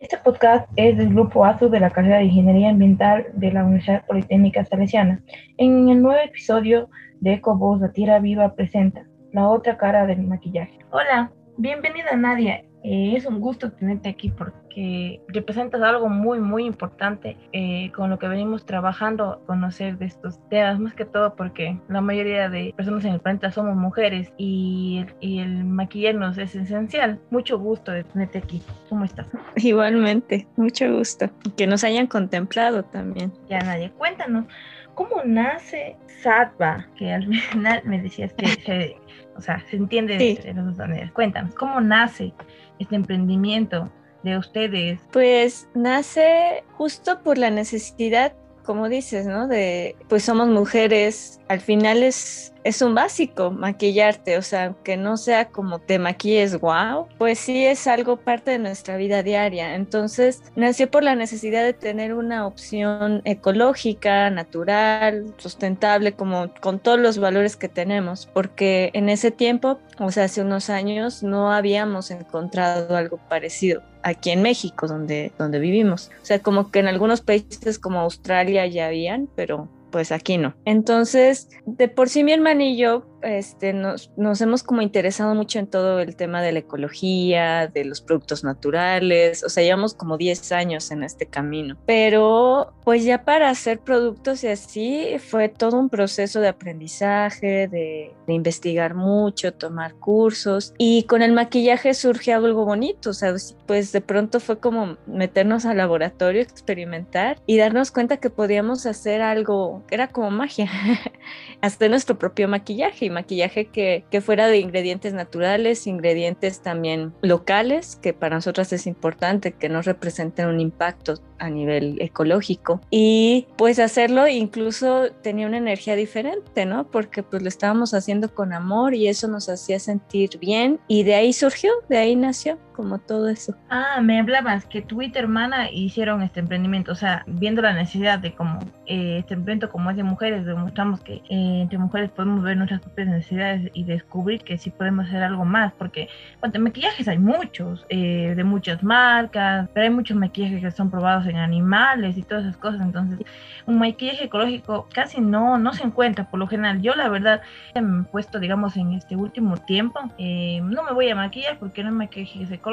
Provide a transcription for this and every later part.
Este podcast es del grupo ASU de la carrera de Ingeniería Ambiental de la Universidad Politécnica Salesiana. En el nuevo episodio de EcoVoz, la Tierra Viva presenta la otra cara del maquillaje. Hola, bienvenida Nadia. Eh, es un gusto tenerte aquí porque representas algo muy, muy importante eh, con lo que venimos trabajando, conocer de estos temas, más que todo porque la mayoría de personas en el planeta somos mujeres y, y el maquillarnos es esencial. Mucho gusto de tenerte aquí. ¿Cómo estás? Igualmente, mucho gusto. Que nos hayan contemplado también. Ya, Nadia, cuéntanos. ¿Cómo nace Satva? Que al final me decías que se, o sea, se entiende Sí. de las dos maneras. Cuéntanos, ¿cómo nace este emprendimiento de ustedes? Pues nace justo por la necesidad, como dices, ¿no? De, pues somos mujeres, al final es, es un básico maquillarte, o sea, que no sea como te maquilles wow, pues sí es algo parte de nuestra vida diaria. Entonces nació por la necesidad de tener una opción ecológica, natural, sustentable, como con todos los valores que tenemos, porque en ese tiempo, o sea, hace unos años, no habíamos encontrado algo parecido aquí en México, donde, donde vivimos. O sea, como que en algunos países como Australia ya habían, pero pues aquí no. Entonces, de por sí mi hermana y yo este, nos, nos hemos como interesado mucho en todo el tema de la ecología, de los productos naturales, o sea, llevamos como 10 años en este camino, pero pues ya para hacer productos y así fue todo un proceso de aprendizaje, de, de investigar mucho, tomar cursos y con el maquillaje surge algo bonito, o sea, pues de pronto fue como meternos al laboratorio, experimentar y darnos cuenta que podíamos hacer algo, era como magia, hacer nuestro propio maquillaje y maquillaje que, que fuera de ingredientes naturales, ingredientes también locales, que para nosotras es importante, que no representen un impacto a nivel ecológico y pues hacerlo incluso tenía una energía diferente, ¿no? Porque pues lo estábamos haciendo con amor y eso nos hacía sentir bien y de ahí surgió, de ahí nació como todo eso. Ah, me hablabas que tú y tu hermana hicieron este emprendimiento, o sea, viendo la necesidad de como eh, este emprendimiento como es de mujeres, demostramos que eh, entre mujeres podemos ver nuestras propias necesidades y descubrir que sí podemos hacer algo más, porque bueno, maquillajes hay muchos, eh, de muchas marcas, pero hay muchos maquillajes que son probados en animales y todas esas cosas, entonces un maquillaje ecológico casi no, no se encuentra por lo general. Yo la verdad me he puesto, digamos, en este último tiempo, eh, no me voy a maquillar porque no hay maquillajes ecológicos,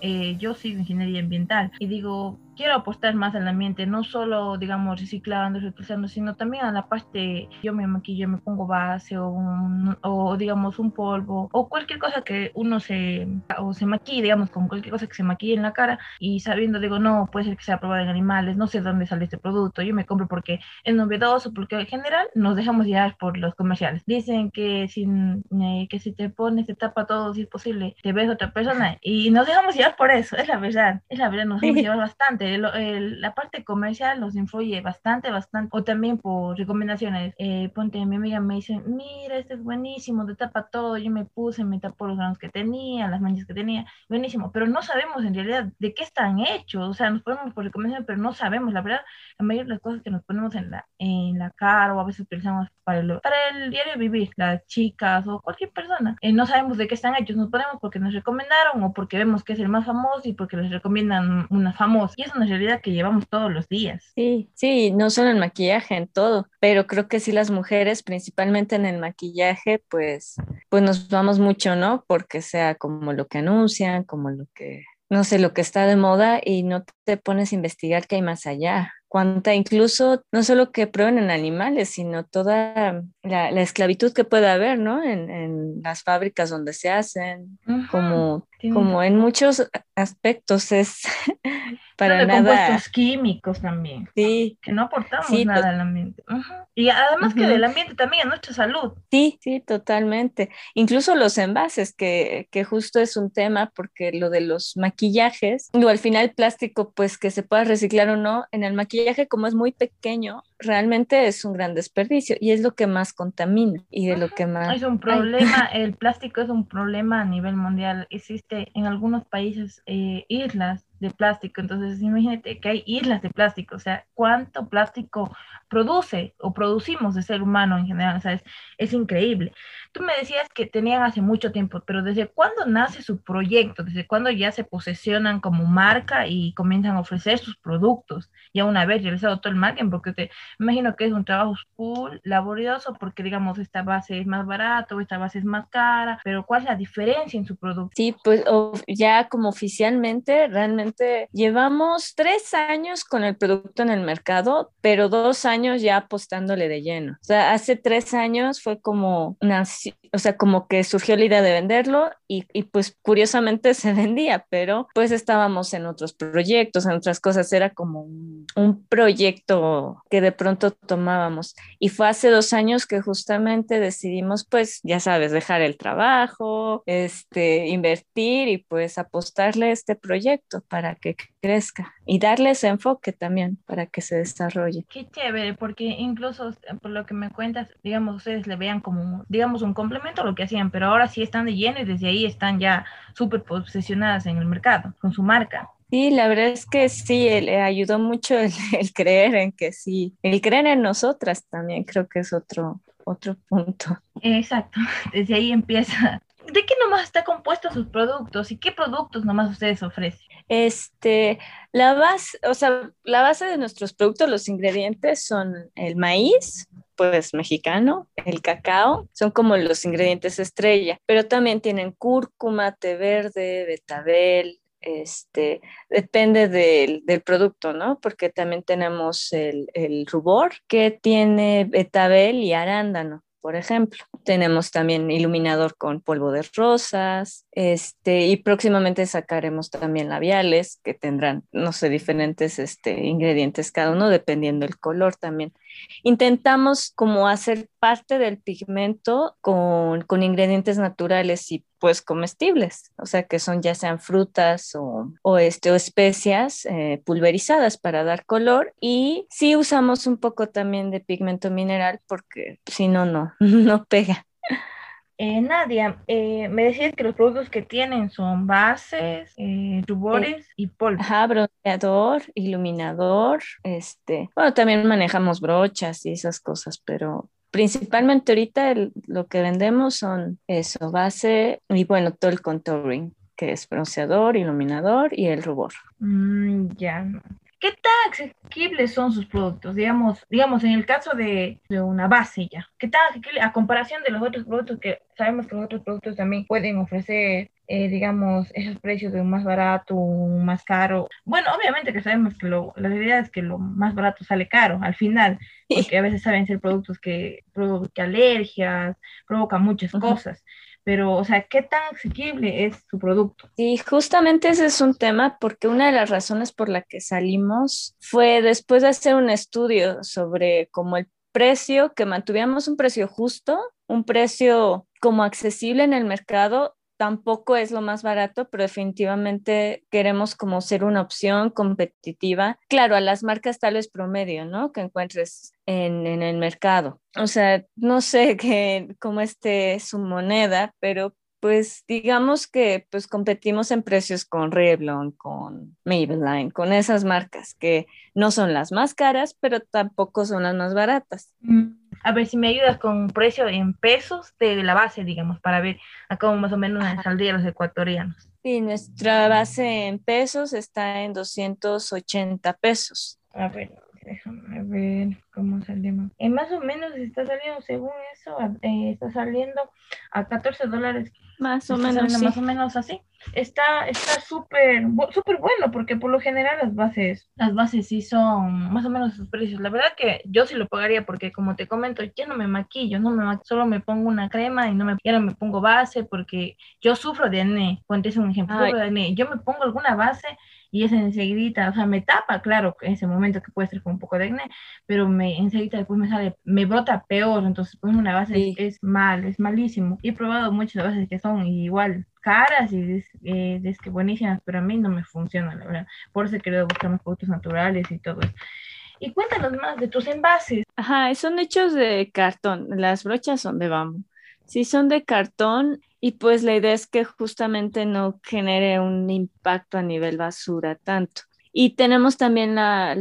eh, yo sigo ingeniería ambiental y digo, quiero apostar más al ambiente, no solo, digamos, reciclando, reutilizando, sino también a la parte, yo me maquillo, me pongo base o, un- o digamos, un polvo o cualquier cosa que uno se, o se maquille, digamos, con cualquier cosa que se maquille en la cara y sabiendo, digo, no, puede ser que sea probado en animales, no sé dónde sale este producto, yo me compro porque es novedoso, porque en general nos dejamos llevar por los comerciales. Dicen que si, eh, que si te pones, te tapa todo, si es posible, te ves otra persona y nos dejamos llevar por eso, es la verdad, es la verdad, nos dejamos llevar bastante. El- el- la parte comercial nos influye bastante, bastante, o también por recomendaciones. Eh, ponte, mi amiga me dice, mira, este es buenísimo, te tapa todo, yo me puse, me tapó los granos que tenía, las manchas que tenía, buenísimo, pero no sabemos en realidad de qué están hechos, o sea, nos ponemos por recomendación, pero no sabemos, la verdad, la mayoría de las cosas que nos ponemos en la, en la cara o a veces utilizamos para el, para el diario vivir, las chicas o cualquier persona, eh, no sabemos de qué están hechos, nos ponemos porque nos recomendaron o porque vemos que es el más famoso y porque les recomiendan una famosa, y es una realidad que llevamos todos los días. Sí, sí, no solo en maquillaje, en todo, pero creo que sí las mujeres, principalmente en el maquillaje, pues, pues nos vamos mucho, ¿no? Porque sea como lo que anuncian, como lo que, no sé, lo que está de moda y no te pones a investigar qué hay más allá. Cuánta, incluso, no solo que prueben en animales, sino toda la, la esclavitud que puede haber, ¿no? En, en las fábricas donde se hacen, como, como en muchos aspectos es para de nada. compuestos químicos también. Sí, Que no aportamos Sí, nada al ambiente. Y además que del ambiente también a nuestra salud. Sí, sí, totalmente. Incluso los envases, que, que justo es un tema, porque lo de los maquillajes, o al final plástico, pues que se pueda reciclar o no, en el maquillaje como es muy pequeño, realmente es un gran desperdicio y es lo que más contamina y de lo que más... Es un problema, el plástico es un problema a nivel mundial. Existe en algunos países eh, islas de plástico. Entonces, imagínate que hay islas de plástico, o sea, cuánto plástico produce o producimos de ser humano en general, o sea, es, increíble. Tú me decías que tenían hace mucho tiempo, pero ¿desde cuándo nace su proyecto? ¿Desde cuándo ya se posesionan como marca y comienzan a ofrecer sus productos? Ya una vez realizado todo el marketing, porque te imagino que es un trabajo full, laborioso, porque digamos, esta base es más barata o esta base es más cara, pero ¿cuál es la diferencia en su producto? Sí, pues ya como oficialmente, realmente llevamos tres años con el producto en el mercado, pero dos años ya apostándole de lleno. O sea, hace tres años fue como una, o sea, como que surgió la idea de venderlo y, y, pues curiosamente se vendía, pero pues estábamos en otros proyectos, en otras cosas, era como un, un, proyecto que de pronto tomábamos. Y fue hace dos años que justamente decidimos, pues, ya sabes, dejar el trabajo, este, invertir y pues apostarle a este proyecto para que crezca y darle ese enfoque también para que se desarrolle. Qué chévere, porque incluso por lo que me cuentas, digamos, ustedes le vean como, digamos, un complemento lo que hacían, pero ahora sí están de lleno y desde ahí están ya súper posicionadas en el mercado con su marca. Sí, la verdad es que sí, le ayudó mucho el, creer en que sí, el creer en nosotras también creo que es otro, otro punto. Exacto, desde ahí empieza. ¿De qué nomás está compuesto sus productos y qué productos nomás ustedes ofrecen? Este, la base, o sea, la base de nuestros productos, los ingredientes son el maíz, pues mexicano, el cacao, son como los ingredientes estrella, pero también tienen cúrcuma, té verde, betabel, este, depende del, producto, ¿no? Porque también tenemos el, el, rubor que tiene betabel y arándano por ejemplo. Tenemos también iluminador con polvo de rosas, este, y próximamente sacaremos también labiales que tendrán, no sé, diferentes este, ingredientes cada uno, dependiendo del color también. Intentamos como hacer parte del pigmento con, con ingredientes naturales y pues comestibles, o sea que son ya sean frutas o, o, este, o especias eh, pulverizadas para dar color y sí usamos un poco también de pigmento mineral porque si no, no, no pega. Eh, Nadia, eh, me decías que los productos que tienen son bases, eh, rubores y polvo. Ajá, bronceador, iluminador, este, bueno, también manejamos brochas y esas cosas, pero principalmente ahorita lo que vendemos son eso, base y bueno, todo el contouring, que es bronceador, iluminador y el rubor. Mm, ya, ¿Qué tan asequibles son sus productos? Digamos, digamos en el caso de, una base ya. ¿Qué tan asequible a comparación de los otros productos que sabemos que los otros productos también pueden ofrecer, eh, digamos, esos precios de un más barato, un más caro? Bueno, obviamente que sabemos que lo, la realidad es que lo más barato sale caro al final, porque a veces saben ser productos que provocan alergias, provocan muchas cosas pero, o sea, ¿qué tan asequible es su producto? Sí, justamente ese es un tema porque una de las razones por la que salimos fue después de hacer un estudio sobre cómo el precio, que mantuviéramos un precio justo, un precio como accesible en el mercado tampoco es lo más barato, pero definitivamente queremos como ser una opción competitiva. Claro, a las marcas tal vez promedio, ¿no? Que encuentres en, en el mercado. O sea, no sé qué, cómo esté su moneda, pero pues digamos que pues competimos en precios con Revlon, con Maybelline, con esas marcas que no son las más caras, pero tampoco son las más baratas. Mm. A ver si me ayudas con precio en pesos de la base, digamos, para ver a cómo más o menos saldrían los ecuatorianos. Sí, nuestra base en pesos está en 280 pesos. A ver, déjame ver cómo salimos. Eh, más o menos está saliendo, según eso, eh, está saliendo a 14 dólares. Más o menos. Más o menos así está está súper súper bueno porque por lo general las bases las bases sí son más o menos sus precios la verdad que yo sí lo pagaría porque como te comento ya no me maquillo no me solo me pongo una crema y no me ya no me pongo base porque yo sufro de acné es un ejemplo de acné yo me pongo alguna base y es enseguida, o sea, me tapa, claro, en ese momento que puede ser con un poco de acné, pero me enseguida después me sale, me brota peor, entonces pues una base es, mal, es malísimo. he probado muchas bases que son igual caras y es, eh, que buenísimas, pero a mí no me funciona, la verdad. Por eso he querido buscar más productos naturales y todo eso. Y cuéntanos más de tus envases. Ajá, son hechos de cartón, las brochas son de bambú. Sí, son de cartón y pues la idea es que justamente no genere un impacto a nivel basura tanto. Y tenemos también la,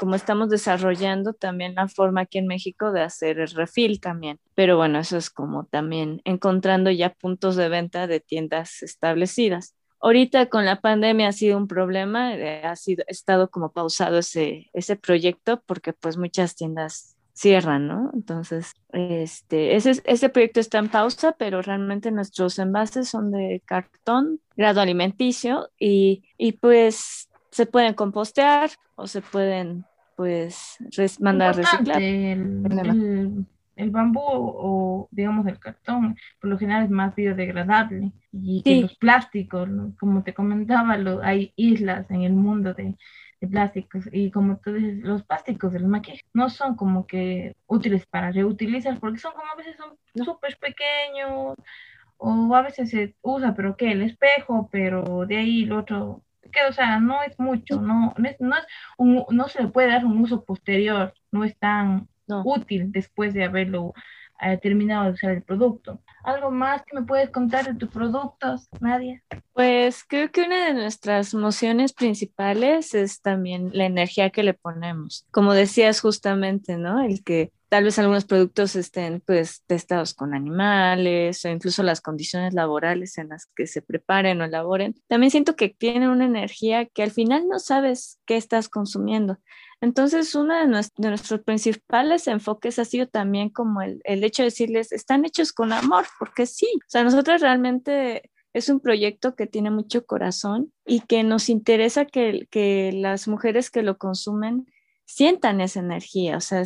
como estamos desarrollando también la forma aquí en México de hacer el refil también. Pero bueno, eso es como también encontrando ya puntos de venta de tiendas establecidas. Ahorita con la pandemia ha sido un problema, eh, ha sido, estado como pausado ese, ese proyecto porque pues muchas tiendas cierran, ¿no? Entonces, este, ese, ese proyecto está en pausa, pero realmente nuestros envases son de cartón, grado alimenticio y, y pues se pueden compostear o se pueden pues mandar a reciclar. El, el, bambú o digamos el cartón por lo general es más biodegradable y que los plásticos, como te comentaba, lo, hay islas en el mundo de, de, plásticos y como tú dices, los plásticos de los maquillajes no son como que útiles para reutilizar porque son como a veces son súper pequeños o a veces se usa pero que el espejo, pero de ahí el otro que, o sea, no es mucho, no, no, es, no, es un, no se le puede dar un uso posterior, no es tan útil después de haberlo eh, terminado de usar el producto. ¿Algo más que me puedes contar de tus productos, Nadia? Pues creo que una de nuestras mociones principales es también la energía que le ponemos. Como decías justamente, ¿no? El que tal vez algunos productos estén pues testados con animales o incluso las condiciones laborales en las que se preparen o elaboren. También siento que tienen una energía que al final no sabes qué estás consumiendo. Entonces, uno de, nuestros principales enfoques ha sido también como el, el hecho de decirles, están hechos con amor, porque sí, o sea, nosotros realmente es un proyecto que tiene mucho corazón y que nos interesa que, que las mujeres que lo consumen sientan esa energía, o sea,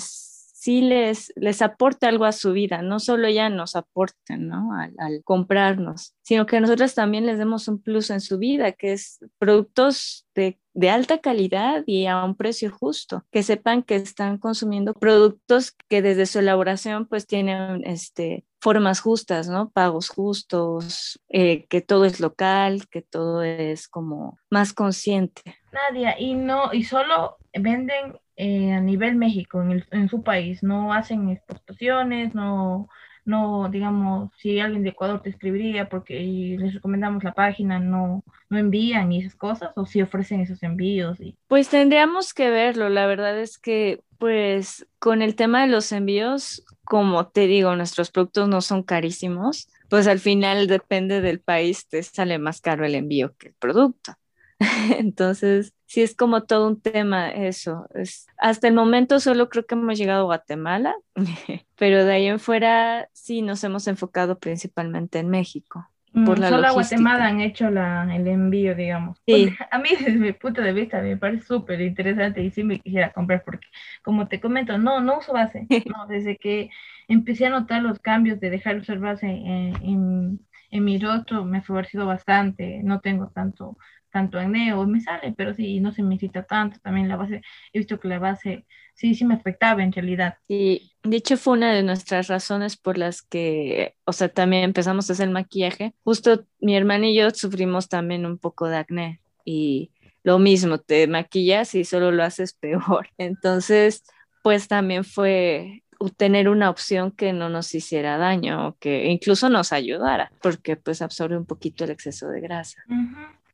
sí les, les aporte algo a su vida, no solo ya nos aporten, ¿no? Al, comprarnos, sino que nosotros también les demos un plus en su vida, que es productos de, de, alta calidad y a un precio justo, que sepan que están consumiendo productos que desde su elaboración pues tienen este, formas justas, ¿no? Pagos justos, eh, que todo es local, que todo es como más consciente. Nadia, y no, y solo venden eh, a nivel México, en, el, en, su país, no hacen exportaciones, no, no, digamos, si alguien de Ecuador te escribiría porque les recomendamos la página, no, no envían y esas cosas, o si ofrecen esos envíos. Y... Pues tendríamos que verlo, la verdad es que, pues, con el tema de los envíos, como te digo, nuestros productos no son carísimos, pues al final depende del país, te sale más caro el envío que el producto. Entonces, sí es como todo un tema eso. Es, hasta el momento solo creo que hemos llegado a Guatemala, pero de ahí en fuera sí nos hemos enfocado principalmente en México. Mm, por la solo a Guatemala han hecho la, el envío, digamos. Sí. a mí desde mi punto de vista me parece súper interesante y sí me quisiera comprar porque, como te comento, no, no uso base. No, desde que empecé a notar los cambios de dejar usar base en, en, en mi rostro me ha favorecido bastante. No tengo tanto tanto acné o me sale, pero sí, no se me cita tanto. También la base, he visto que la base sí, sí me afectaba en realidad. Y de hecho fue una de nuestras razones por las que, o sea, también empezamos a hacer maquillaje. Justo mi hermana y yo sufrimos también un poco de acné y lo mismo, te maquillas y solo lo haces peor. Entonces, pues también fue tener una opción que no nos hiciera daño o que incluso nos ayudara, porque pues absorbe un poquito el exceso de grasa.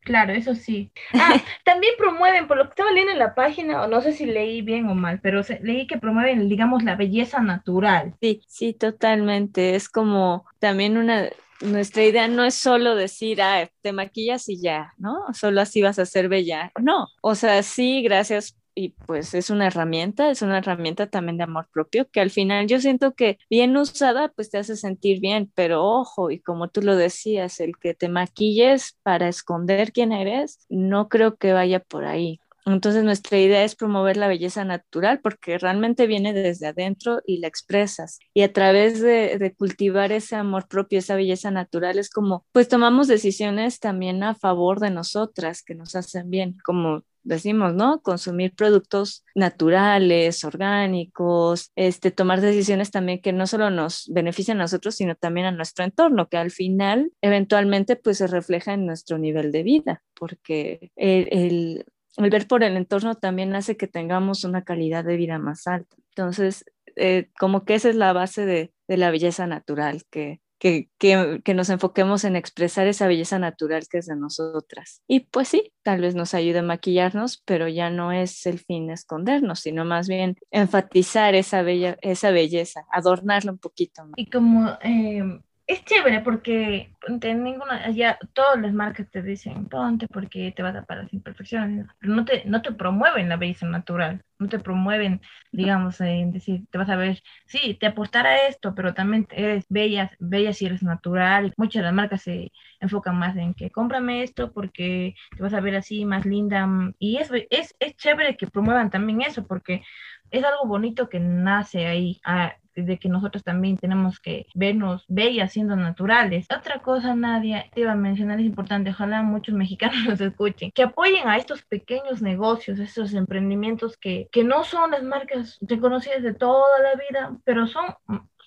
Claro, eso sí. Ah, también promueven, por lo que estaba leyendo en la página, o no sé si leí bien o mal, pero leí que promueven, digamos, la belleza natural. Sí, sí, totalmente. Es como también una, nuestra idea no es solo decir, ah, te maquillas y ya, ¿no? Solo así vas a ser bella. No, o sea, sí, gracias y pues es una herramienta, es una herramienta también de amor propio que al final yo siento que bien usada pues te hace sentir bien, pero ojo, y como tú lo decías, el que te maquilles para esconder quién eres, no creo que vaya por ahí. Entonces nuestra idea es promover la belleza natural porque realmente viene desde adentro y la expresas. Y a través de, cultivar ese amor propio, esa belleza natural, es como, pues tomamos decisiones también a favor de nosotras que nos hacen bien, como decimos, ¿no? Consumir productos naturales, orgánicos, este, tomar decisiones también que no solo nos benefician a nosotros, sino también a nuestro entorno, que al final eventualmente pues se refleja en nuestro nivel de vida, porque el, el ver por el entorno también hace que tengamos una calidad de vida más alta. Entonces, eh, como que esa es la base de, de la belleza natural, que, que, que, que, nos enfoquemos en expresar esa belleza natural que es de nosotras. Y pues sí, tal vez nos ayude a maquillarnos, pero ya no es el fin escondernos, sino más bien enfatizar esa, bella, esa belleza, adornarla un poquito más. Y como eh, es chévere porque ninguna, ya todas las marcas te dicen ponte porque te vas a parar las imperfecciones, pero no te, no te promueven la belleza natural, no te promueven, digamos, en decir, te vas a ver, sí, te aportará esto, pero también eres bella, bella si eres natural. Muchas de las marcas se enfocan más en que cómprame esto porque te vas a ver así más linda. Y es, es, es chévere que promuevan también eso porque es algo bonito que nace ahí. Ah, de que nosotros también tenemos que vernos bellas siendo naturales. Otra cosa, Nadia, te iba a mencionar, es importante, ojalá muchos mexicanos nos escuchen, que apoyen a estos pequeños negocios, estos emprendimientos que, que no son las marcas reconocidas de toda la vida, pero son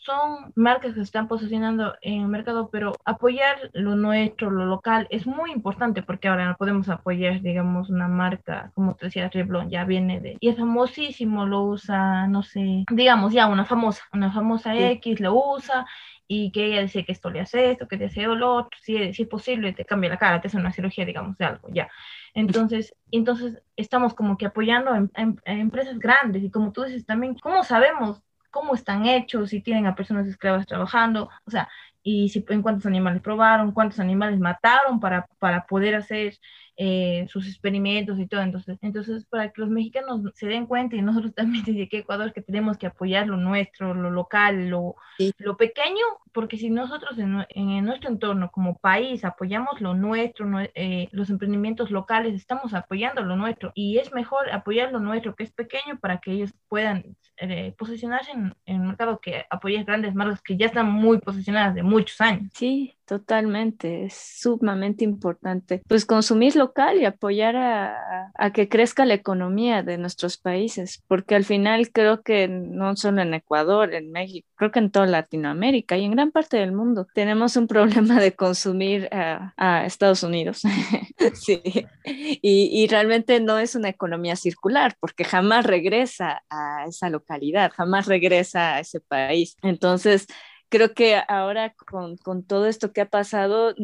son marcas que se están posicionando en el mercado, pero apoyar lo nuestro, lo local, es muy importante porque ahora no podemos apoyar, digamos, una marca, como te decía, Revlon, ya viene de, y es famosísimo, lo usa, no sé, digamos, ya una famosa, una famosa X lo usa y que ella dice que esto le hace esto, que te hace lo otro, si, si es posible, te cambia la cara, te hace una cirugía, digamos, de algo, ya. Entonces, entonces estamos como que apoyando a empresas grandes y como tú dices también, ¿cómo sabemos cómo están hechos, si tienen a personas esclavas trabajando, o sea, y si, en cuántos animales probaron, cuántos animales mataron para, para poder hacer eh, sus experimentos y todo. Entonces, entonces, para que los mexicanos se den cuenta y nosotros también desde que Ecuador que tenemos que apoyar lo nuestro, lo local, lo, lo pequeño, porque si nosotros en, en, nuestro entorno como país apoyamos lo nuestro, eh, los emprendimientos locales, estamos apoyando lo nuestro y es mejor apoyar lo nuestro que es pequeño para que ellos puedan eh, posicionarse en, en, el mercado que apoyar grandes marcas que ya están muy posicionadas de muchos años. Sí, Totalmente, es sumamente importante. Pues consumir local y apoyar a, a, que crezca la economía de nuestros países, porque al final creo que no solo en Ecuador, en México, creo que en toda Latinoamérica y en gran parte del mundo tenemos un problema de consumir a, a Estados Unidos. sí, y, y realmente no es una economía circular, porque jamás regresa a esa localidad, jamás regresa a ese país. Entonces, creo que ahora con, con, todo esto que ha pasado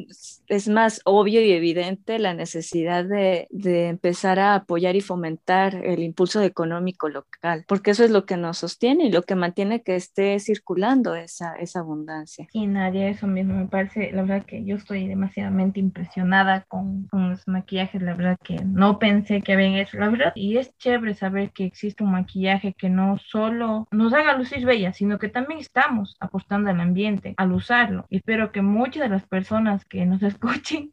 es más obvio y evidente la necesidad de, de, empezar a apoyar y fomentar el impulso económico local, porque eso es lo que nos sostiene y lo que mantiene que esté circulando esa, esa abundancia. Y Nadia, eso mismo me parece, la verdad que yo estoy demasiadamente impresionada con, con los maquillajes, la verdad que no pensé que ven eso, la verdad, y es chévere saber que existe un maquillaje que no solo nos haga lucir bella, sino que también estamos apostando a ambiente al usarlo. Espero que muchas de las personas que nos escuchen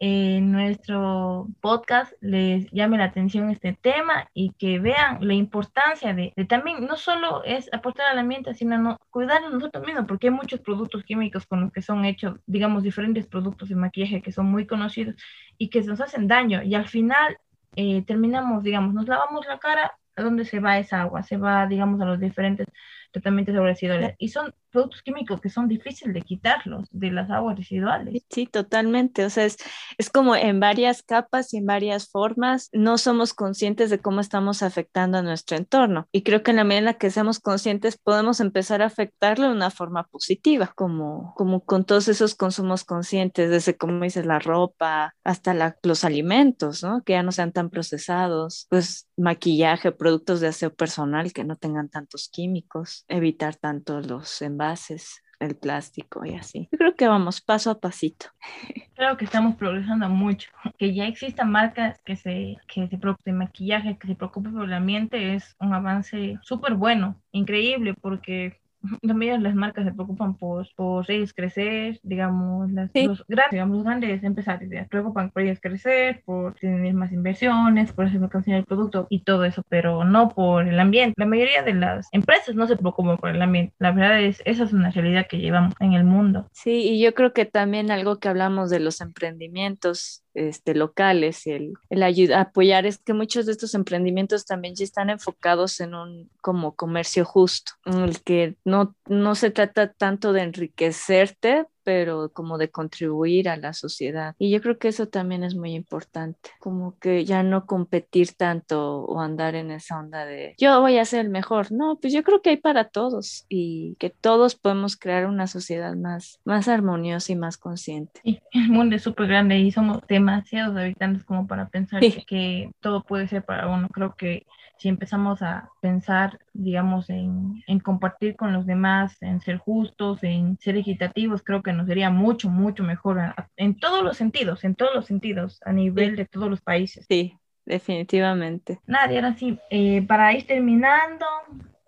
en nuestro podcast les llame la atención este tema y que vean la importancia de, también no solo es aportar al ambiente, sino no, cuidar de nosotros mismos, porque hay muchos productos químicos con los que son hechos, digamos, diferentes productos de maquillaje que son muy conocidos y que nos hacen daño y al final eh, terminamos, digamos, nos lavamos la cara, ¿a dónde se va esa agua? Se va, digamos, a los diferentes tratamientos de residuales. Y son productos químicos que son difíciles de quitarlos de las aguas residuales. Sí, totalmente. O sea, es, es como en varias capas y en varias formas. No somos conscientes de cómo estamos afectando a nuestro entorno. Y creo que en la medida en la que seamos conscientes podemos empezar a afectarlo de una forma positiva, como, como con todos esos consumos conscientes, desde como dices, la ropa hasta la, los alimentos, ¿no? Que ya no sean tan procesados, pues maquillaje, productos de aseo personal que no tengan tantos químicos, evitar tanto los envases, el plástico y así. Yo creo que vamos paso a pasito. Creo que estamos progresando mucho. Que ya existan marcas que se, que se de maquillaje, que se preocupen por el ambiente, es un avance súper bueno, increíble, porque también las marcas se preocupan por, por ellos crecer, digamos, las, los, grandes, digamos, los grandes empresarios se preocupan por ellos crecer, por tener más inversiones, por hacer el producto y todo eso, pero no por el ambiente. La mayoría de las empresas no se preocupan por el ambiente. La verdad es, esa es una realidad que llevamos en el mundo. Sí, y yo creo que también algo que hablamos de los emprendimientos este, locales y el, el ayuda, apoyar es que muchos de estos emprendimientos también ya están enfocados en un como comercio justo, en el que no, no se trata tanto de enriquecerte pero como de contribuir a la sociedad. Y yo creo que eso también es muy importante, como que ya no competir tanto o andar en esa onda de yo voy a ser el mejor. No, pues yo creo que hay para todos y que todos podemos crear una sociedad más, más armoniosa y más consciente. Sí, el mundo es súper grande y somos demasiados habitantes como para pensar que todo puede ser para uno. Creo que si empezamos a pensar, digamos, en, en, compartir con los demás, en ser justos, en ser equitativos, creo que nos sería mucho, mucho mejor en todos los sentidos, en todos los sentidos, a nivel de todos los países. Sí, definitivamente. Nada, y ahora sí, eh, para ir terminando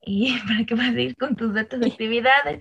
y para que puedas ir con tus datos de actividades,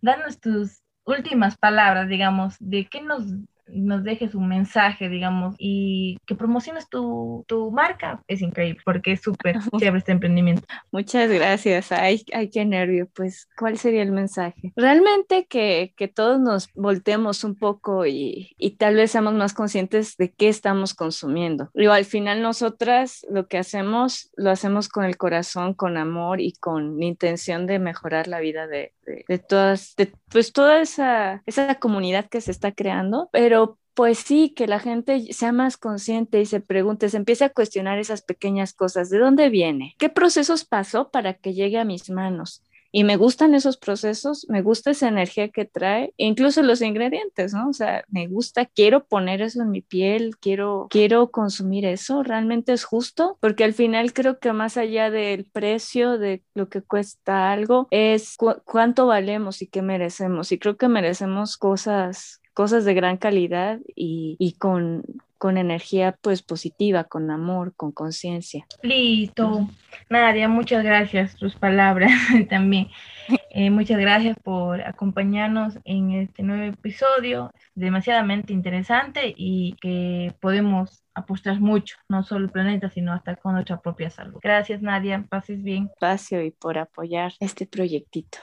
danos tus últimas palabras, digamos, de qué nos nos dejes un mensaje, digamos, y que promociones tu, tu marca, es increíble, porque es súper chévere este emprendimiento. Muchas gracias. Ay, ay, qué nervio. Pues, ¿cuál sería el mensaje? Realmente que, que todos nos volteemos un poco y, y, tal vez seamos más conscientes de qué estamos consumiendo. Digo, al final nosotras lo que hacemos, lo hacemos con el corazón, con amor y con intención de mejorar la vida de, de, de todas, pues toda esa, esa comunidad que se está creando, pero pues sí, que la gente sea más consciente y se pregunte, se empiece a cuestionar esas pequeñas cosas, ¿de dónde viene? ¿Qué procesos pasó para que llegue a mis manos? Y me gustan esos procesos, me gusta esa energía que trae, incluso los ingredientes, ¿no? O sea, me gusta, quiero poner eso en mi piel, quiero, quiero consumir eso, realmente es justo, porque al final creo que más allá del precio, de lo que cuesta algo, es cuánto valemos y qué merecemos. Y creo que merecemos cosas cosas de gran calidad y, y con, con energía pues positiva, con amor, con conciencia. Listo. Nadia, muchas gracias, tus palabras también. Eh, muchas gracias por acompañarnos en este nuevo episodio, demasiadamente interesante y que podemos apostar mucho, no solo el planeta, sino hasta con nuestra propia salud. Gracias, Nadia, pases bien. Espacio y por apoyar este proyectito.